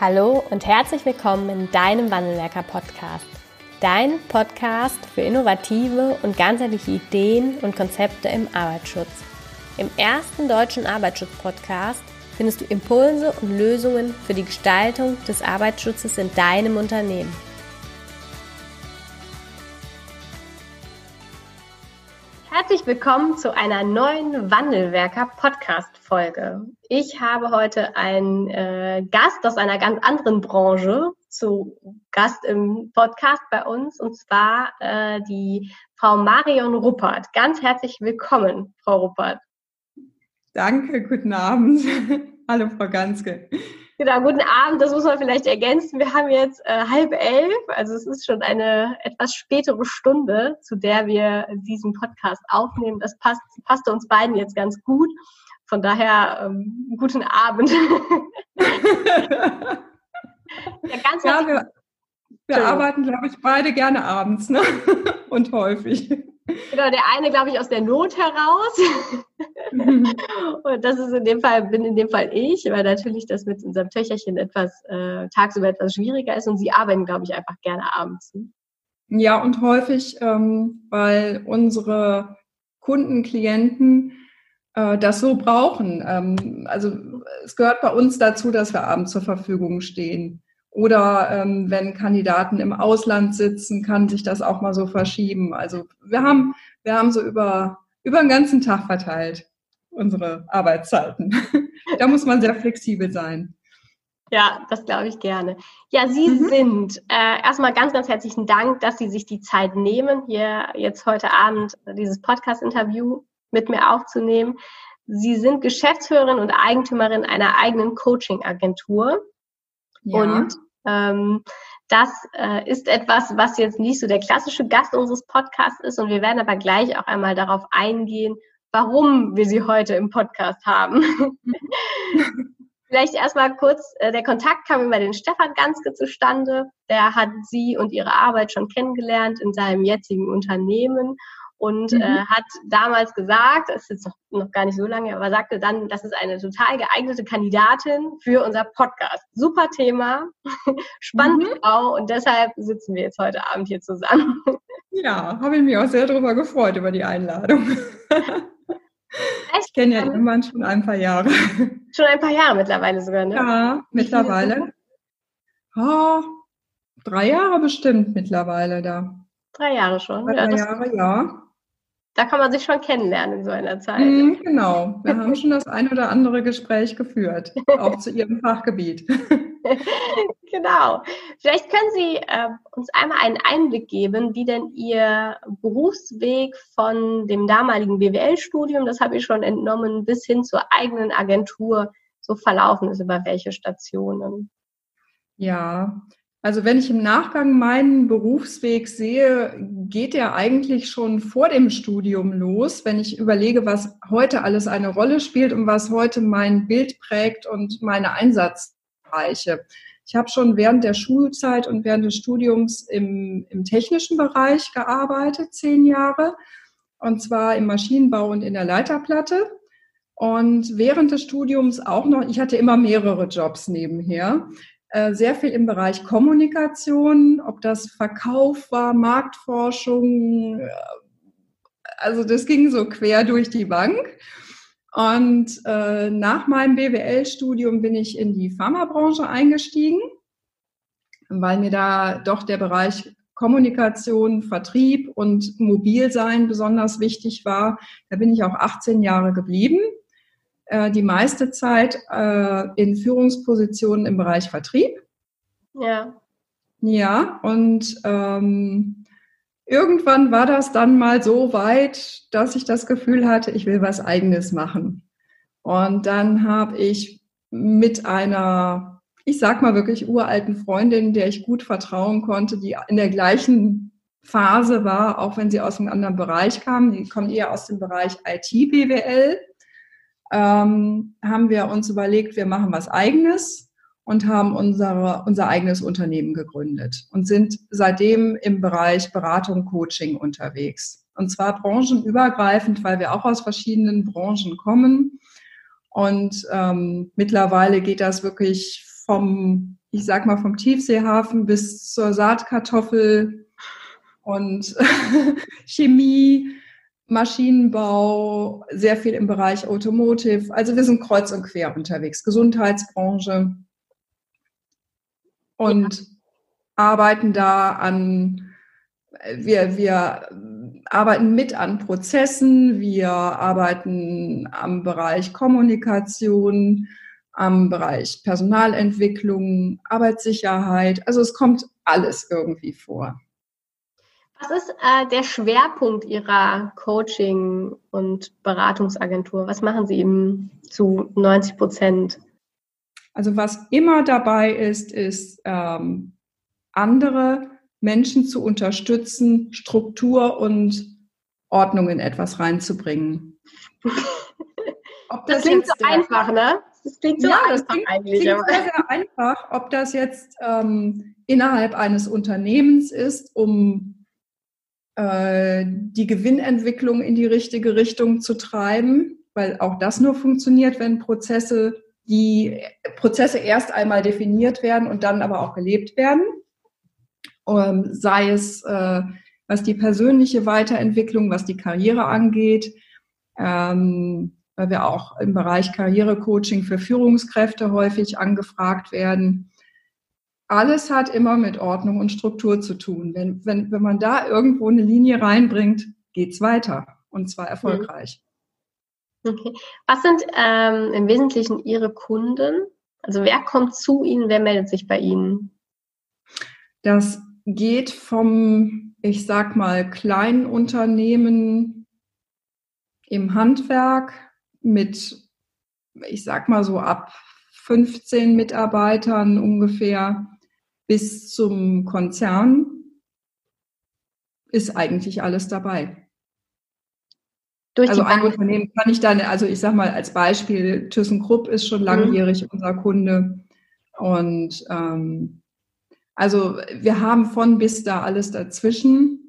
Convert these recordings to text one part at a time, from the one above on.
Hallo und herzlich willkommen in deinem Wandelwerker Podcast. Dein Podcast für innovative und ganzheitliche Ideen und Konzepte im Arbeitsschutz. Im ersten deutschen Arbeitsschutz-Podcast findest du Impulse und Lösungen für die Gestaltung des Arbeitsschutzes in deinem Unternehmen. Herzlich willkommen zu einer neuen Wandelwerker Podcast Folge. Ich habe heute einen äh, Gast aus einer ganz anderen Branche zu Gast im Podcast bei uns und zwar äh, die Frau Marion Ruppert. Ganz herzlich willkommen, Frau Ruppert. Danke, guten Abend. Hallo, Frau Ganske. Genau, guten Abend. Das muss man vielleicht ergänzen. Wir haben jetzt äh, halb elf, also es ist schon eine etwas spätere Stunde, zu der wir diesen Podcast aufnehmen. Das passt, passte uns beiden jetzt ganz gut. Von daher ähm, guten Abend. ja, ganz ja, wir, wir arbeiten, glaube ich, beide gerne abends ne? und häufig. Genau, der eine, glaube ich, aus der Not heraus. und das ist in dem Fall, bin in dem Fall ich, weil natürlich das mit unserem Töchterchen etwas äh, tagsüber etwas schwieriger ist und sie arbeiten, glaube ich, einfach gerne abends. Ja, und häufig, ähm, weil unsere Kunden, Klienten äh, das so brauchen. Ähm, also es gehört bei uns dazu, dass wir abends zur Verfügung stehen. Oder ähm, wenn Kandidaten im Ausland sitzen, kann sich das auch mal so verschieben. Also wir haben, wir haben so über, über den ganzen Tag verteilt unsere Arbeitszeiten. da muss man sehr flexibel sein. Ja, das glaube ich gerne. Ja, Sie mhm. sind äh, erstmal ganz, ganz herzlichen Dank, dass Sie sich die Zeit nehmen, hier jetzt heute Abend dieses Podcast-Interview mit mir aufzunehmen. Sie sind Geschäftsführerin und Eigentümerin einer eigenen Coaching-Agentur. Ja. Und ähm, das äh, ist etwas, was jetzt nicht so der klassische Gast unseres Podcasts ist. Und wir werden aber gleich auch einmal darauf eingehen, warum wir sie heute im Podcast haben. Vielleicht erstmal kurz, äh, der Kontakt kam über den Stefan Ganske zustande. Der hat sie und ihre Arbeit schon kennengelernt in seinem jetzigen Unternehmen und mhm. äh, hat damals gesagt, das ist jetzt noch, noch gar nicht so lange, aber sagte dann, das ist eine total geeignete Kandidatin für unser Podcast. Super Thema, spannende mhm. Frau und deshalb sitzen wir jetzt heute Abend hier zusammen. Ja, habe ich mich auch sehr darüber gefreut, über die Einladung. Ich kenne ja Mann schon ein paar Jahre. Schon ein paar Jahre mittlerweile sogar, ne? Ja, mittlerweile. Oh, drei Jahre bestimmt mittlerweile da. Drei Jahre schon. Drei ja, Jahre, ja da kann man sich schon kennenlernen in so einer Zeit. Mhm, genau, wir haben schon das ein oder andere Gespräch geführt, auch zu Ihrem Fachgebiet. genau. Vielleicht können Sie äh, uns einmal einen Einblick geben, wie denn Ihr Berufsweg von dem damaligen BWL-Studium, das habe ich schon entnommen, bis hin zur eigenen Agentur so verlaufen ist, über welche Stationen. Ja, also wenn ich im Nachgang meinen Berufsweg sehe, geht er eigentlich schon vor dem Studium los, wenn ich überlege, was heute alles eine Rolle spielt und was heute mein Bild prägt und meine Einsatzbereiche. Ich habe schon während der Schulzeit und während des Studiums im, im technischen Bereich gearbeitet, zehn Jahre, und zwar im Maschinenbau und in der Leiterplatte. Und während des Studiums auch noch, ich hatte immer mehrere Jobs nebenher. Äh, sehr viel im Bereich Kommunikation, ob das Verkauf war, Marktforschung. Äh, also das ging so quer durch die Bank. Und äh, nach meinem BWL-Studium bin ich in die Pharmabranche eingestiegen, weil mir da doch der Bereich Kommunikation, Vertrieb und Mobilsein besonders wichtig war. Da bin ich auch 18 Jahre geblieben äh, die meiste Zeit äh, in Führungspositionen im Bereich Vertrieb. Ja. Ja, und ähm, irgendwann war das dann mal so weit, dass ich das Gefühl hatte, ich will was eigenes machen. Und dann habe ich mit einer, ich sag mal wirklich uralten Freundin, der ich gut vertrauen konnte, die in der gleichen Phase war, auch wenn sie aus einem anderen Bereich kam, die kommt eher aus dem Bereich IT-BWL ähm, haben wir uns überlegt, wir machen was eigenes und haben unsere, unser eigenes Unternehmen gegründet und sind seitdem im Bereich Beratung, Coaching unterwegs. Und zwar branchenübergreifend, weil wir auch aus verschiedenen Branchen kommen. Und ähm, mittlerweile geht das wirklich vom ich sag mal vom Tiefseehafen bis zur Saatkartoffel und Chemie, Maschinenbau, sehr viel im Bereich Automotive. Also wir sind kreuz und quer unterwegs, Gesundheitsbranche und ja. arbeiten da an, wir, wir arbeiten mit an Prozessen, wir arbeiten am Bereich Kommunikation, am Bereich Personalentwicklung, Arbeitssicherheit. Also es kommt alles irgendwie vor. Was ist äh, der Schwerpunkt Ihrer Coaching- und Beratungsagentur? Was machen Sie eben zu 90 Prozent? Also was immer dabei ist, ist ähm, andere Menschen zu unterstützen, Struktur und Ordnung in etwas reinzubringen. das, das klingt so einfach, ne? Das klingt so ja, einfach das klingt, eigentlich. Klingt sehr, sehr einfach, ob das jetzt ähm, innerhalb eines Unternehmens ist, um äh, die Gewinnentwicklung in die richtige Richtung zu treiben, weil auch das nur funktioniert, wenn Prozesse, die Prozesse erst einmal definiert werden und dann aber auch gelebt werden. Ähm, sei es äh, was die persönliche Weiterentwicklung, was die Karriere angeht, ähm, weil wir auch im Bereich Karrierecoaching für Führungskräfte häufig angefragt werden. Alles hat immer mit Ordnung und Struktur zu tun. Wenn, wenn, wenn man da irgendwo eine Linie reinbringt, geht's weiter und zwar erfolgreich. Okay. Was sind ähm, im Wesentlichen Ihre Kunden? Also wer kommt zu Ihnen, wer meldet sich bei Ihnen? Das geht vom, ich sag mal, kleinen Unternehmen im Handwerk mit, ich sag mal so ab 15 Mitarbeitern ungefähr bis zum Konzern ist eigentlich alles dabei. Durch also ein Unternehmen kann ich dann, also ich sag mal als Beispiel, ThyssenKrupp ist schon mhm. langjährig mhm. unser Kunde und ähm, also wir haben von bis da alles dazwischen.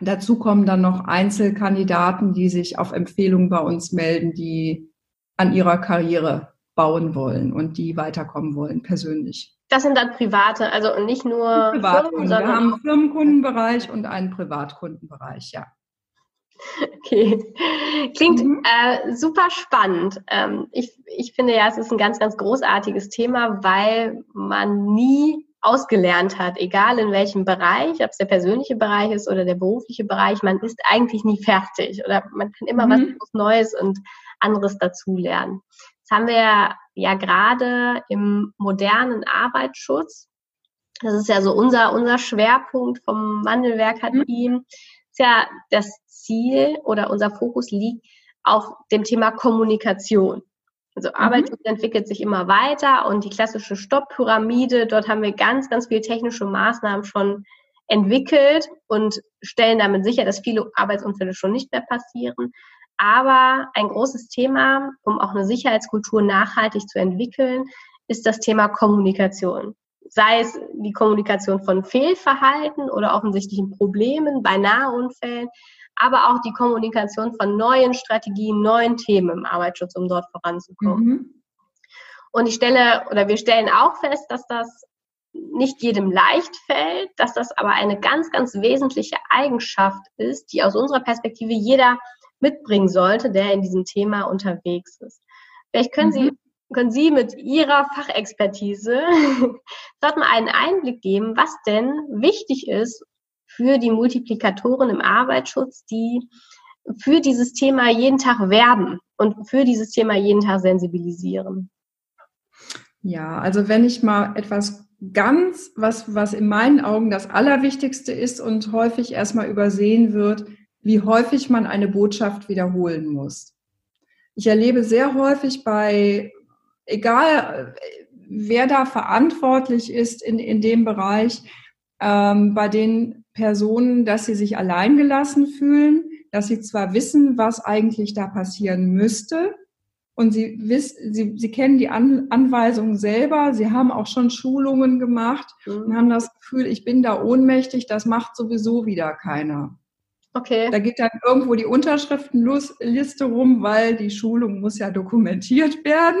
Dazu kommen dann noch Einzelkandidaten, die sich auf Empfehlung bei uns melden, die an ihrer Karriere bauen wollen und die weiterkommen wollen, persönlich. Das sind dann private, also nicht nur Privatkunden. Firmen, wir haben einen Firmenkundenbereich und einen Privatkundenbereich, ja. Okay, klingt mhm. äh, super spannend. Ähm, ich, ich finde ja, es ist ein ganz, ganz großartiges Thema, weil man nie ausgelernt hat, egal in welchem Bereich, ob es der persönliche Bereich ist oder der berufliche Bereich, man ist eigentlich nie fertig oder man kann immer mhm. was Neues und anderes dazulernen. Das haben wir ja gerade im modernen Arbeitsschutz. Das ist ja so unser, unser Schwerpunkt vom Wandelwerk hat ihm. Ist ja das Ziel oder unser Fokus liegt auf dem Thema Kommunikation. Also mhm. Arbeitsschutz entwickelt sich immer weiter und die klassische Stopppyramide, dort haben wir ganz, ganz viele technische Maßnahmen schon entwickelt und stellen damit sicher, dass viele Arbeitsunfälle schon nicht mehr passieren. Aber ein großes Thema, um auch eine Sicherheitskultur nachhaltig zu entwickeln, ist das Thema Kommunikation. Sei es die Kommunikation von Fehlverhalten oder offensichtlichen Problemen bei Nahunfällen, aber auch die Kommunikation von neuen Strategien, neuen Themen im Arbeitsschutz, um dort voranzukommen. Mhm. Und ich stelle oder wir stellen auch fest, dass das nicht jedem leicht fällt, dass das aber eine ganz, ganz wesentliche Eigenschaft ist, die aus unserer Perspektive jeder mitbringen sollte, der in diesem Thema unterwegs ist. Vielleicht können mhm. Sie können Sie mit Ihrer Fachexpertise dort mal einen Einblick geben, was denn wichtig ist, für die Multiplikatoren im Arbeitsschutz, die für dieses Thema jeden Tag werben und für dieses Thema jeden Tag sensibilisieren? Ja, also wenn ich mal etwas ganz, was, was in meinen Augen das Allerwichtigste ist und häufig erstmal übersehen wird, wie häufig man eine Botschaft wiederholen muss. Ich erlebe sehr häufig bei, egal wer da verantwortlich ist in, in dem Bereich, ähm, bei den Personen, dass sie sich alleingelassen fühlen, dass sie zwar wissen, was eigentlich da passieren müsste, und sie, wissen, sie, sie kennen die An Anweisungen selber, sie haben auch schon Schulungen gemacht mhm. und haben das Gefühl, ich bin da ohnmächtig, das macht sowieso wieder keiner. Okay. Da geht dann irgendwo die Unterschriftenliste rum, weil die Schulung muss ja dokumentiert werden.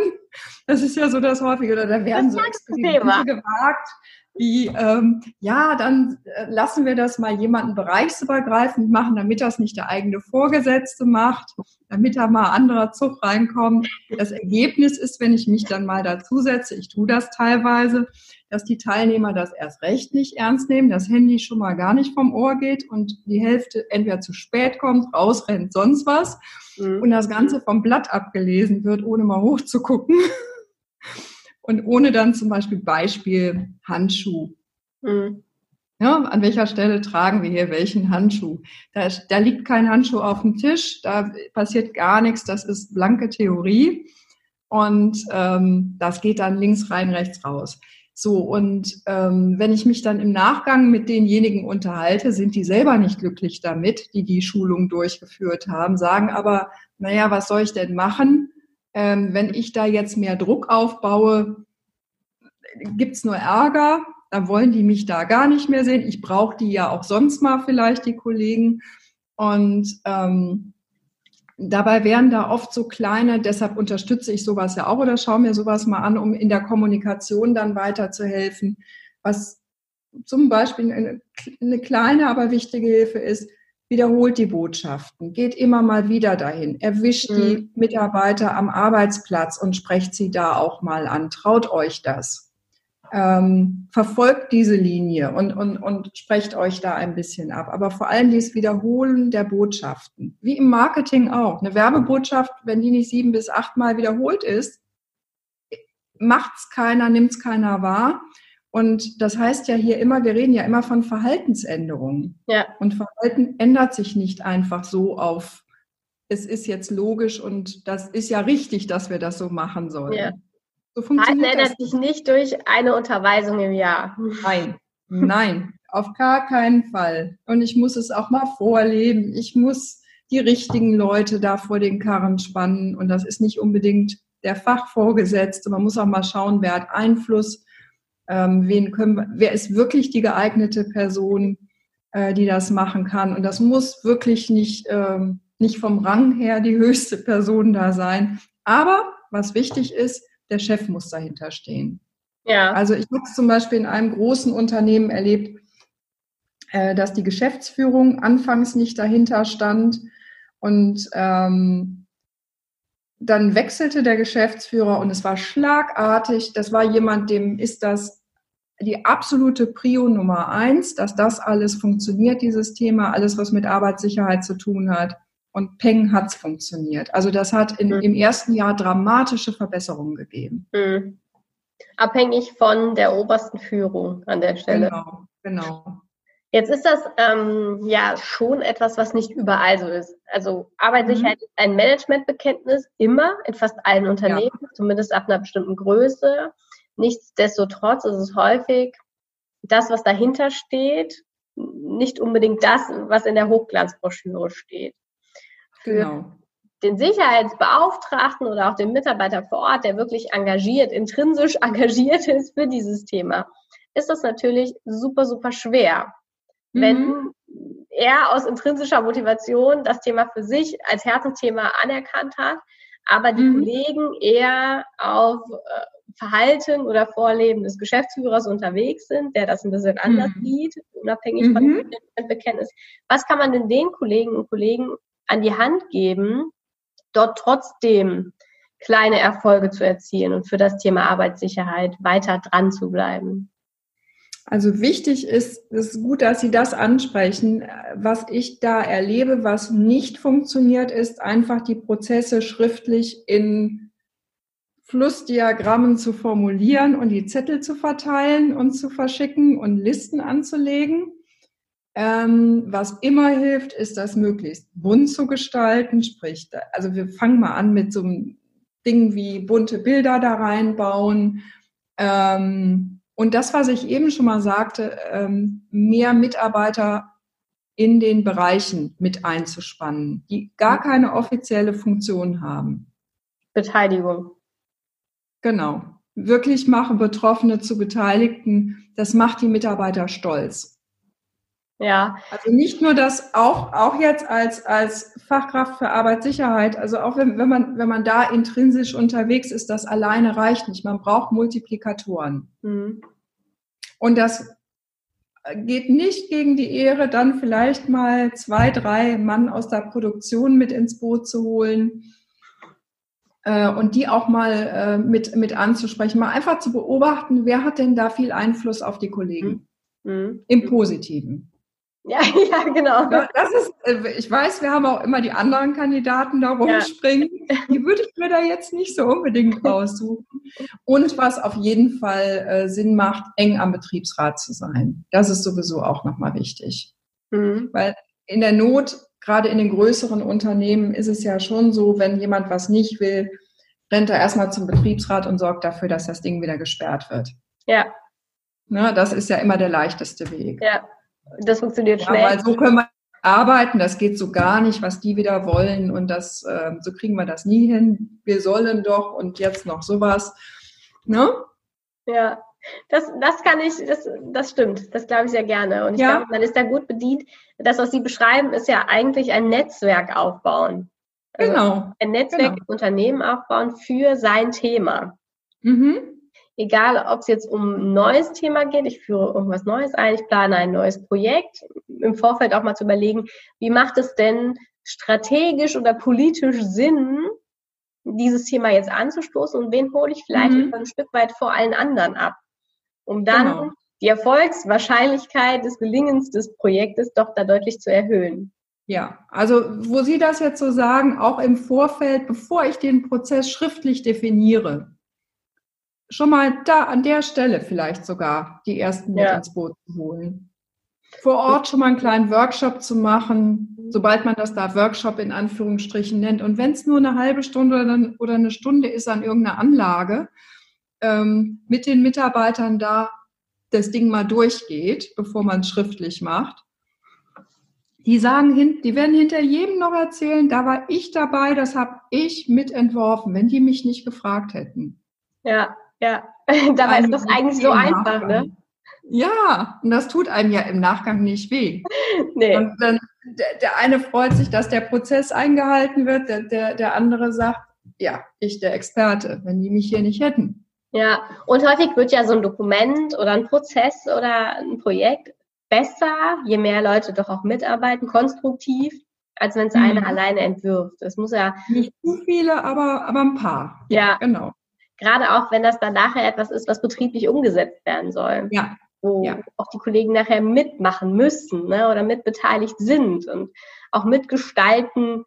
Das ist ja so das Häufige. Oder da werden so Experimente gewagt, wie, ähm, ja, dann äh, lassen wir das mal jemanden bereichsübergreifend machen, damit das nicht der eigene Vorgesetzte macht, damit da mal anderer Zug reinkommt. Das Ergebnis ist, wenn ich mich dann mal dazusetze, ich tue das teilweise, dass die Teilnehmer das erst recht nicht ernst nehmen, das Handy schon mal gar nicht vom Ohr geht und die Hälfte entweder zu spät kommt, rausrennt, sonst was mhm. und das Ganze vom Blatt abgelesen wird, ohne mal hochzugucken. Und ohne dann zum Beispiel Beispiel Handschuh. Mhm. Ja, an welcher Stelle tragen wir hier welchen Handschuh? Da, da liegt kein Handschuh auf dem Tisch, da passiert gar nichts, das ist blanke Theorie. Und ähm, das geht dann links rein, rechts raus. So, und ähm, wenn ich mich dann im Nachgang mit denjenigen unterhalte, sind die selber nicht glücklich damit, die die Schulung durchgeführt haben, sagen aber, naja, was soll ich denn machen? Ähm, wenn ich da jetzt mehr Druck aufbaue, gibt's nur Ärger. Da wollen die mich da gar nicht mehr sehen. Ich brauche die ja auch sonst mal vielleicht, die Kollegen. Und ähm, dabei wären da oft so kleine, deshalb unterstütze ich sowas ja auch oder schaue mir sowas mal an, um in der Kommunikation dann weiterzuhelfen. Was zum Beispiel eine, eine kleine, aber wichtige Hilfe ist, wiederholt die Botschaften, geht immer mal wieder dahin, erwischt mhm. die Mitarbeiter am Arbeitsplatz und sprecht sie da auch mal an. Traut euch das. Ähm, verfolgt diese Linie und, und, und sprecht euch da ein bisschen ab. Aber vor allem dieses Wiederholen der Botschaften. Wie im Marketing auch. Eine Werbebotschaft, wenn die nicht sieben bis acht Mal wiederholt ist, macht's keiner, nimmt's keiner wahr. Und das heißt ja hier immer, wir reden ja immer von Verhaltensänderungen. Ja. Und Verhalten ändert sich nicht einfach so auf, es ist jetzt logisch und das ist ja richtig, dass wir das so machen sollen. Ja. So funktioniert Verhalten ändert sich nicht durch eine Unterweisung im Jahr. Nein, nein, auf gar keinen Fall. Und ich muss es auch mal vorleben. Ich muss die richtigen Leute da vor den Karren spannen. Und das ist nicht unbedingt der Fachvorgesetzte. Man muss auch mal schauen, wer hat Einfluss ähm, wen können wir, wer ist wirklich die geeignete Person, äh, die das machen kann. Und das muss wirklich nicht, ähm, nicht vom Rang her die höchste Person da sein. Aber was wichtig ist, der Chef muss dahinter stehen. Ja. Also ich habe es zum Beispiel in einem großen Unternehmen erlebt, äh, dass die Geschäftsführung anfangs nicht dahinter stand und ähm, dann wechselte der Geschäftsführer und es war schlagartig. Das war jemand, dem ist das die absolute Prio Nummer eins, dass das alles funktioniert, dieses Thema, alles, was mit Arbeitssicherheit zu tun hat. Und Peng hat's funktioniert. Also das hat in, mhm. im ersten Jahr dramatische Verbesserungen gegeben. Mhm. Abhängig von der obersten Führung an der Stelle. Genau, genau. Jetzt ist das ähm, ja schon etwas, was nicht überall so ist. Also Arbeitssicherheit mhm. ist ein Managementbekenntnis immer in fast allen Unternehmen, ja. zumindest ab einer bestimmten Größe. Nichtsdestotrotz ist es häufig das, was dahinter steht, nicht unbedingt das, was in der Hochglanzbroschüre steht. Für genau. den Sicherheitsbeauftragten oder auch den Mitarbeiter vor Ort, der wirklich engagiert, intrinsisch engagiert ist für dieses Thema, ist das natürlich super, super schwer. Mhm. Wenn er aus intrinsischer Motivation das Thema für sich als Herzensthema anerkannt hat, aber die mhm. Kollegen eher auf äh, Verhalten oder Vorleben des Geschäftsführers unterwegs sind, der das ein bisschen anders mhm. sieht, unabhängig mhm. von dem Bekenntnis. Was kann man denn den Kollegen und Kollegen an die Hand geben, dort trotzdem kleine Erfolge zu erzielen und für das Thema Arbeitssicherheit weiter dran zu bleiben? Also wichtig ist, es ist gut, dass Sie das ansprechen. Was ich da erlebe, was nicht funktioniert, ist einfach die Prozesse schriftlich in Flussdiagrammen zu formulieren und die Zettel zu verteilen und zu verschicken und Listen anzulegen. Ähm, was immer hilft, ist das möglichst bunt zu gestalten. Sprich, also wir fangen mal an mit so einem Ding wie bunte Bilder da reinbauen. Ähm, und das, was ich eben schon mal sagte, ähm, mehr Mitarbeiter in den Bereichen mit einzuspannen, die gar keine offizielle Funktion haben. Beteiligung. Genau. Wirklich machen Betroffene zu Beteiligten, das macht die Mitarbeiter stolz. Ja. Also nicht nur das, auch, auch jetzt als, als Fachkraft für Arbeitssicherheit, also auch wenn, wenn, man, wenn man da intrinsisch unterwegs ist, das alleine reicht nicht. Man braucht Multiplikatoren. Mhm. Und das geht nicht gegen die Ehre, dann vielleicht mal zwei, drei Mann aus der Produktion mit ins Boot zu holen äh, und die auch mal äh, mit, mit anzusprechen, mal einfach zu beobachten, wer hat denn da viel Einfluss auf die Kollegen mhm. mhm. im Positiven. Ja, ja, genau. Das ist, äh, ich weiß, wir haben auch immer die anderen Kandidaten da rumspringen. Ja. Die würde ich mir da jetzt nicht so unbedingt raussuchen. Und was auf jeden Fall äh, Sinn macht, eng am Betriebsrat zu sein. Das ist sowieso auch nochmal wichtig. Mhm. Weil in der Not, gerade in den größeren Unternehmen, ist es ja schon so, wenn jemand was nicht will, rennt er erstmal zum Betriebsrat und sorgt dafür, dass das Ding wieder gesperrt wird. Ja. Na, das ist ja immer der leichteste Weg. Ja. Das funktioniert ja, schnell. Weil so können wir arbeiten, das geht so gar nicht, was die wieder wollen und das, äh, so kriegen wir das nie hin. Wir sollen doch und jetzt noch sowas. Ne? Ja, das, das kann ich, das, das stimmt, das glaube ich sehr gerne. Und ich ja. glaube, man ist da gut bedient. Das, was Sie beschreiben, ist ja eigentlich ein Netzwerk aufbauen. Also genau. Ein Netzwerk genau. Unternehmen aufbauen für sein Thema. Mhm egal ob es jetzt um ein neues Thema geht, ich führe irgendwas Neues ein, ich plane ein neues Projekt, im Vorfeld auch mal zu überlegen, wie macht es denn strategisch oder politisch Sinn, dieses Thema jetzt anzustoßen und wen hole ich vielleicht mhm. ein Stück weit vor allen anderen ab, um dann genau. die Erfolgswahrscheinlichkeit des Gelingens des Projektes doch da deutlich zu erhöhen. Ja, also wo Sie das jetzt so sagen, auch im Vorfeld, bevor ich den Prozess schriftlich definiere, schon mal da an der Stelle vielleicht sogar die ersten mit ja. ins Boot zu holen. Vor Ort schon mal einen kleinen Workshop zu machen, sobald man das da Workshop in Anführungsstrichen nennt. Und wenn es nur eine halbe Stunde oder eine Stunde ist an irgendeiner Anlage, ähm, mit den Mitarbeitern da das Ding mal durchgeht, bevor man es schriftlich macht. Die sagen, die werden hinter jedem noch erzählen, da war ich dabei, das habe ich mitentworfen, wenn die mich nicht gefragt hätten. Ja, ja, dabei ist das eigentlich so einfach, ne? Ja, und das tut einem ja im Nachgang nicht weh. Nee. Und dann, der, der eine freut sich, dass der Prozess eingehalten wird, der, der, der andere sagt, ja, ich der Experte, wenn die mich hier nicht hätten. Ja, und häufig wird ja so ein Dokument oder ein Prozess oder ein Projekt besser, je mehr Leute doch auch mitarbeiten, konstruktiv, als wenn es mhm. einer alleine entwirft. Es muss ja. Nicht zu viele, aber, aber ein paar. Ja, genau. Gerade auch, wenn das dann nachher etwas ist, was betrieblich umgesetzt werden soll. Ja. Wo ja. auch die Kollegen nachher mitmachen müssen ne, oder mitbeteiligt sind und auch mitgestalten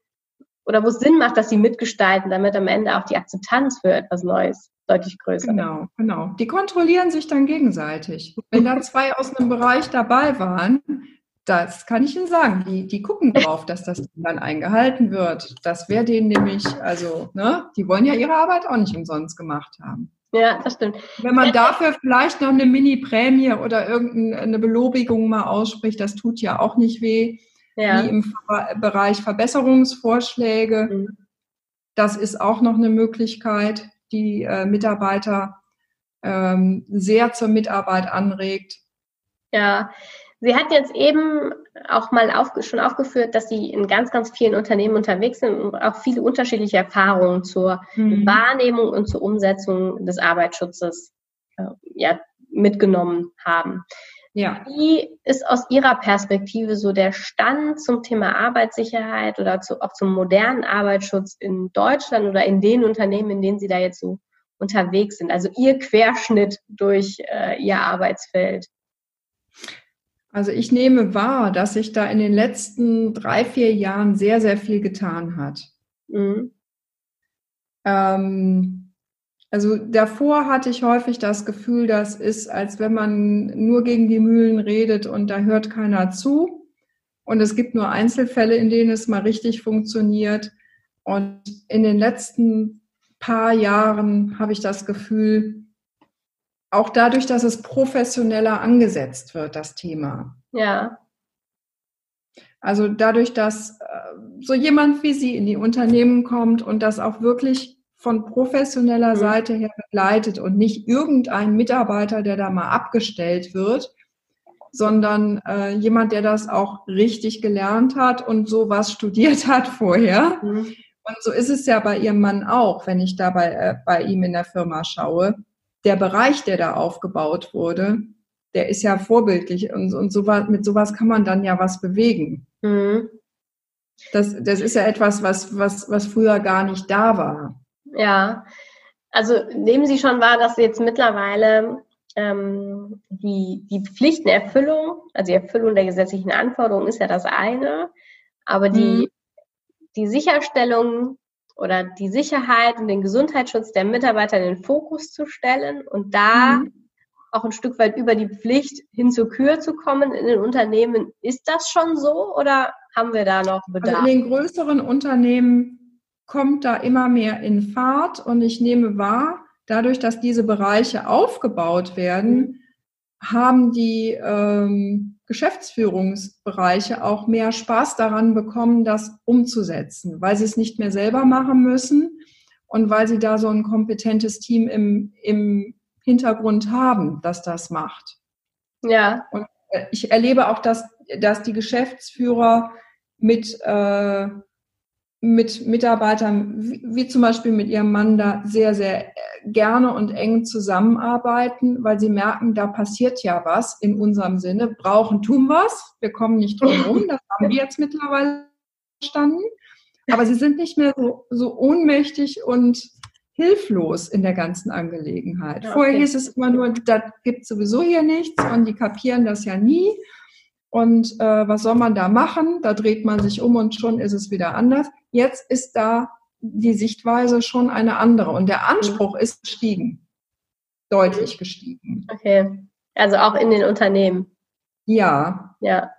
oder wo es Sinn macht, dass sie mitgestalten, damit am Ende auch die Akzeptanz für etwas Neues deutlich größer Genau, genau. Die kontrollieren sich dann gegenseitig. Wenn da zwei aus einem Bereich dabei waren, das kann ich Ihnen sagen. Die, die gucken drauf, dass das dann eingehalten wird. Das wäre denen nämlich, also, ne, die wollen ja ihre Arbeit auch nicht umsonst gemacht haben. Ja, das stimmt. Wenn man dafür vielleicht noch eine Mini-Prämie oder irgendeine Belobigung mal ausspricht, das tut ja auch nicht weh. Ja. Wie im Bereich Verbesserungsvorschläge. Mhm. Das ist auch noch eine Möglichkeit, die äh, Mitarbeiter ähm, sehr zur Mitarbeit anregt. Ja, Sie hat jetzt eben auch mal auf, schon aufgeführt, dass Sie in ganz, ganz vielen Unternehmen unterwegs sind und auch viele unterschiedliche Erfahrungen zur mhm. Wahrnehmung und zur Umsetzung des Arbeitsschutzes äh, ja, mitgenommen haben. Ja. Wie ist aus Ihrer Perspektive so der Stand zum Thema Arbeitssicherheit oder zu, auch zum modernen Arbeitsschutz in Deutschland oder in den Unternehmen, in denen Sie da jetzt so unterwegs sind? Also Ihr Querschnitt durch äh, Ihr Arbeitsfeld. Also ich nehme wahr, dass sich da in den letzten drei, vier Jahren sehr, sehr viel getan hat. Mhm. Ähm, also davor hatte ich häufig das Gefühl, das ist, als wenn man nur gegen die Mühlen redet und da hört keiner zu. Und es gibt nur Einzelfälle, in denen es mal richtig funktioniert. Und in den letzten paar Jahren habe ich das Gefühl, auch dadurch, dass es professioneller angesetzt wird, das Thema. Ja. Also dadurch, dass äh, so jemand wie Sie in die Unternehmen kommt und das auch wirklich von professioneller mhm. Seite her begleitet und nicht irgendein Mitarbeiter, der da mal abgestellt wird, sondern äh, jemand, der das auch richtig gelernt hat und sowas studiert hat vorher. Mhm. Und so ist es ja bei ihrem Mann auch, wenn ich da bei, äh, bei ihm in der Firma schaue. Der Bereich, der da aufgebaut wurde, der ist ja vorbildlich und, und sowas, mit sowas kann man dann ja was bewegen. Mhm. Das, das ist ja etwas, was, was, was früher gar nicht da war. Ja, also nehmen Sie schon wahr, dass jetzt mittlerweile ähm, die, die Pflichtenerfüllung, also die Erfüllung der gesetzlichen Anforderungen ist ja das eine, aber die, mhm. die Sicherstellung oder die Sicherheit und den Gesundheitsschutz der Mitarbeiter in den Fokus zu stellen und da mhm auch ein Stück weit über die Pflicht hin zur Kür zu kommen in den Unternehmen. Ist das schon so oder haben wir da noch Bedarf? Also in den größeren Unternehmen kommt da immer mehr in Fahrt und ich nehme wahr, dadurch, dass diese Bereiche aufgebaut werden, haben die ähm, Geschäftsführungsbereiche auch mehr Spaß daran bekommen, das umzusetzen, weil sie es nicht mehr selber machen müssen und weil sie da so ein kompetentes Team im, im Hintergrund haben, dass das macht. Ja. Und äh, ich erlebe auch, dass, dass die Geschäftsführer mit, äh, mit Mitarbeitern, wie, wie zum Beispiel mit ihrem Mann, da sehr, sehr äh, gerne und eng zusammenarbeiten, weil sie merken, da passiert ja was in unserem Sinne. Brauchen, tun was. Wir kommen nicht drum herum. Das haben wir jetzt mittlerweile verstanden. Aber sie sind nicht mehr so, so ohnmächtig und hilflos in der ganzen Angelegenheit. Ja, okay. Vorher hieß es immer nur, da gibt sowieso hier nichts und die kapieren das ja nie. Und äh, was soll man da machen? Da dreht man sich um und schon ist es wieder anders. Jetzt ist da die Sichtweise schon eine andere und der Anspruch ist gestiegen, deutlich gestiegen. Okay, also auch in den Unternehmen. Ja. Ja.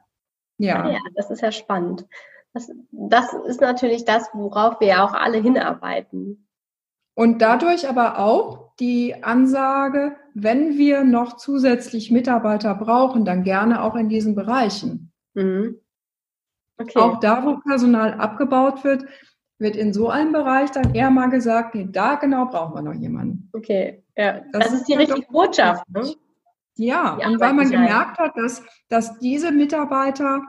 Ja. Ja, das ist ja spannend. Das, das ist natürlich das, worauf wir ja auch alle hinarbeiten. Und dadurch aber auch die Ansage, wenn wir noch zusätzlich Mitarbeiter brauchen, dann gerne auch in diesen Bereichen. Mhm. Okay. Auch da, wo Personal abgebaut wird, wird in so einem Bereich dann eher mal gesagt, nee, da genau brauchen wir noch jemanden. Okay, ja, das, das ist die richtige Botschaft. Ne? Ja, und weil man gemerkt hat, dass, dass diese Mitarbeiter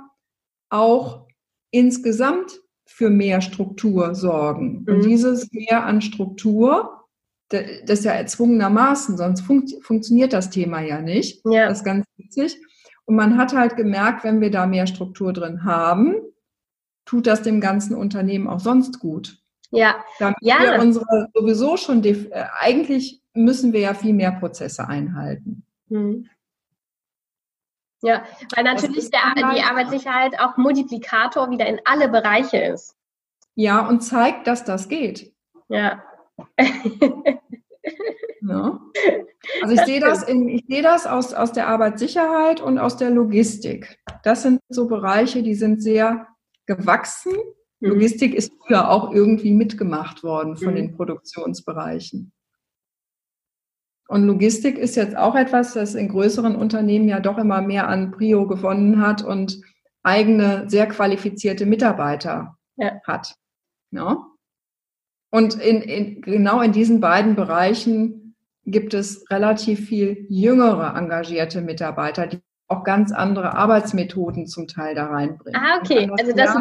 auch insgesamt für mehr Struktur sorgen. Mhm. Und dieses Mehr an Struktur, das ist ja erzwungenermaßen, sonst funkt, funktioniert das Thema ja nicht. Ja. Das ist ganz witzig. Und man hat halt gemerkt, wenn wir da mehr Struktur drin haben, tut das dem ganzen Unternehmen auch sonst gut. Ja. Damit ja. wir unsere sowieso schon, äh, eigentlich müssen wir ja viel mehr Prozesse einhalten. Mhm. Ja, weil natürlich der, die Arbeitssicherheit auch Multiplikator wieder in alle Bereiche ist. Ja, und zeigt, dass das geht. Ja. ja. Also ich sehe das, in, ich sehe das aus, aus der Arbeitssicherheit und aus der Logistik. Das sind so Bereiche, die sind sehr gewachsen. Mhm. Logistik ist früher auch irgendwie mitgemacht worden von mhm. den Produktionsbereichen. Und Logistik ist jetzt auch etwas, das in größeren Unternehmen ja doch immer mehr an Prio gewonnen hat und eigene, sehr qualifizierte Mitarbeiter ja. hat. Ja? Und in, in, genau in diesen beiden Bereichen gibt es relativ viel jüngere engagierte Mitarbeiter, die auch ganz andere Arbeitsmethoden zum Teil da reinbringen. Ah, okay. Also das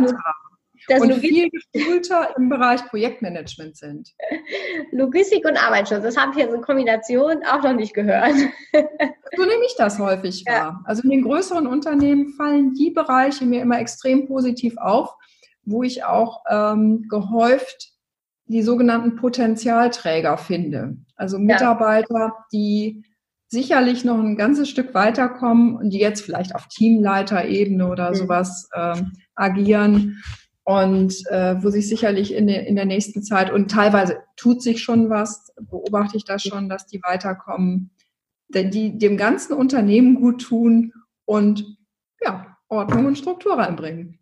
das und viel geschulter im Bereich Projektmanagement sind. Logistik und Arbeitsschutz, das habe ich jetzt in Kombination auch noch nicht gehört. so nehme ich das häufig ja. wahr. Also in den größeren Unternehmen fallen die Bereiche mir immer extrem positiv auf, wo ich auch ähm, gehäuft die sogenannten Potenzialträger finde. Also Mitarbeiter, ja. die sicherlich noch ein ganzes Stück weiterkommen und die jetzt vielleicht auf Teamleiterebene oder mhm. sowas ähm, agieren und äh, wo sich sicherlich in, der in der nächsten Zeit und teilweise tut sich schon was, beobachte ich das schon, dass die weiterkommen, denn die dem ganzen Unternehmen gut tun und ja, Ordnung und Struktur reinbringen.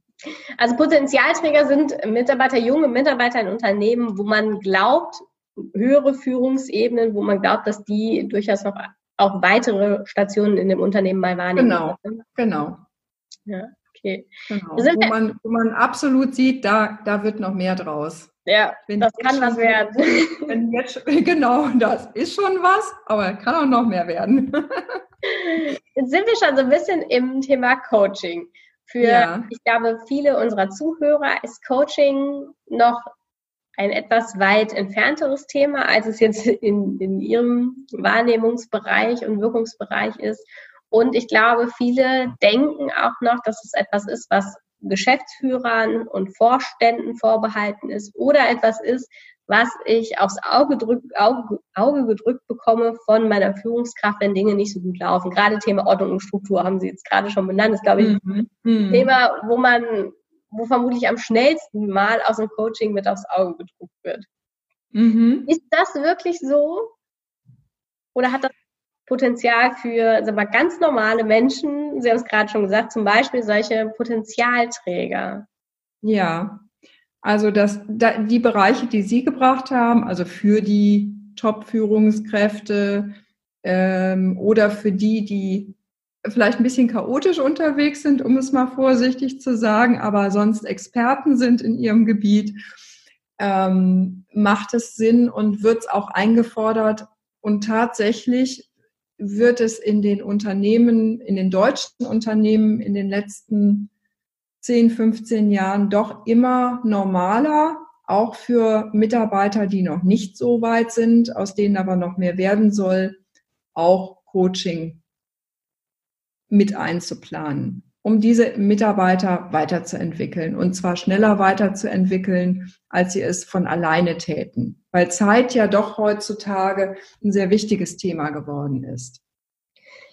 Also Potenzialträger sind Mitarbeiter, junge Mitarbeiter in Unternehmen, wo man glaubt, höhere Führungsebenen, wo man glaubt, dass die durchaus noch auch weitere Stationen in dem Unternehmen mal wahrnehmen. Genau, können. genau. Ja, Okay. Genau. Wo, man, wo man absolut sieht, da, da wird noch mehr draus. Ja, wenn das kann was werden. Wenn jetzt, genau, das ist schon was, aber kann auch noch mehr werden. Jetzt sind wir schon so ein bisschen im Thema Coaching. Für, ja. ich glaube, viele unserer Zuhörer ist Coaching noch ein etwas weit entfernteres Thema, als es jetzt in, in ihrem Wahrnehmungsbereich und Wirkungsbereich ist. Und ich glaube, viele denken auch noch, dass es etwas ist, was Geschäftsführern und Vorständen vorbehalten ist oder etwas ist, was ich aufs Auge, drück, Auge, Auge gedrückt bekomme von meiner Führungskraft, wenn Dinge nicht so gut laufen. Gerade Thema Ordnung und Struktur haben Sie jetzt gerade schon benannt. Das ist, glaube ich, mhm. ein mhm. Thema, wo man, wo vermutlich am schnellsten mal aus dem Coaching mit aufs Auge gedruckt wird. Mhm. Ist das wirklich so? Oder hat das Potenzial für sagen wir, ganz normale Menschen, Sie haben es gerade schon gesagt, zum Beispiel solche Potenzialträger? Ja, also das, da, die Bereiche, die Sie gebracht haben, also für die Top-Führungskräfte ähm, oder für die, die vielleicht ein bisschen chaotisch unterwegs sind, um es mal vorsichtig zu sagen, aber sonst Experten sind in ihrem Gebiet, ähm, macht es Sinn und wird es auch eingefordert. Und tatsächlich wird es in den Unternehmen, in den deutschen Unternehmen in den letzten 10, 15 Jahren doch immer normaler, auch für Mitarbeiter, die noch nicht so weit sind, aus denen aber noch mehr werden soll, auch Coaching mit einzuplanen, um diese Mitarbeiter weiterzuentwickeln. Und zwar schneller weiterzuentwickeln, als sie es von alleine täten weil Zeit ja doch heutzutage ein sehr wichtiges Thema geworden ist.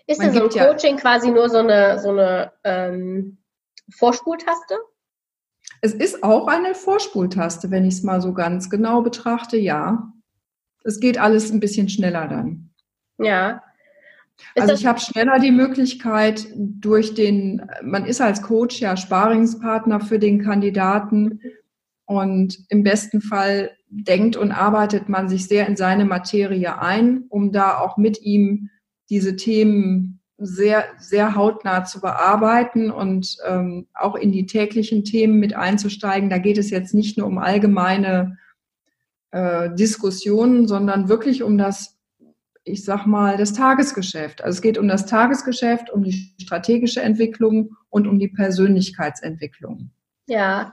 Ist denn so ein Coaching ja, quasi nur so eine, so eine ähm, Vorspultaste? Es ist auch eine Vorspultaste, wenn ich es mal so ganz genau betrachte, ja. Es geht alles ein bisschen schneller dann. Ja. Ist also ich habe schneller die Möglichkeit durch den, man ist als Coach ja Sparingspartner für den Kandidaten und im besten Fall denkt und arbeitet man sich sehr in seine Materie ein, um da auch mit ihm diese Themen sehr, sehr hautnah zu bearbeiten und ähm, auch in die täglichen Themen mit einzusteigen. Da geht es jetzt nicht nur um allgemeine äh, Diskussionen, sondern wirklich um das, ich sag mal, das Tagesgeschäft. Also es geht um das Tagesgeschäft, um die strategische Entwicklung und um die Persönlichkeitsentwicklung. Ja,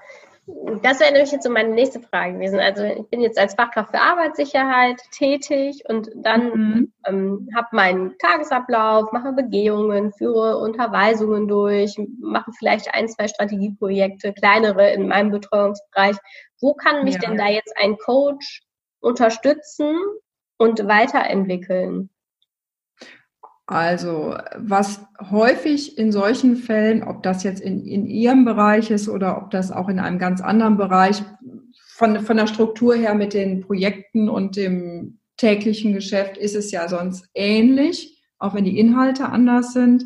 das wäre nämlich jetzt so meine nächste Frage gewesen. Also ich bin jetzt als Fachkraft für Arbeitssicherheit tätig und dann mhm. ähm, habe meinen Tagesablauf, mache Begehungen, führe Unterweisungen durch, mache vielleicht ein, zwei Strategieprojekte, kleinere in meinem Betreuungsbereich. Wo kann mich ja. denn da jetzt ein Coach unterstützen und weiterentwickeln? Also, was häufig in solchen Fällen, ob das jetzt in, in Ihrem Bereich ist oder ob das auch in einem ganz anderen Bereich, von, von der Struktur her mit den Projekten und dem täglichen Geschäft ist es ja sonst ähnlich, auch wenn die Inhalte anders sind,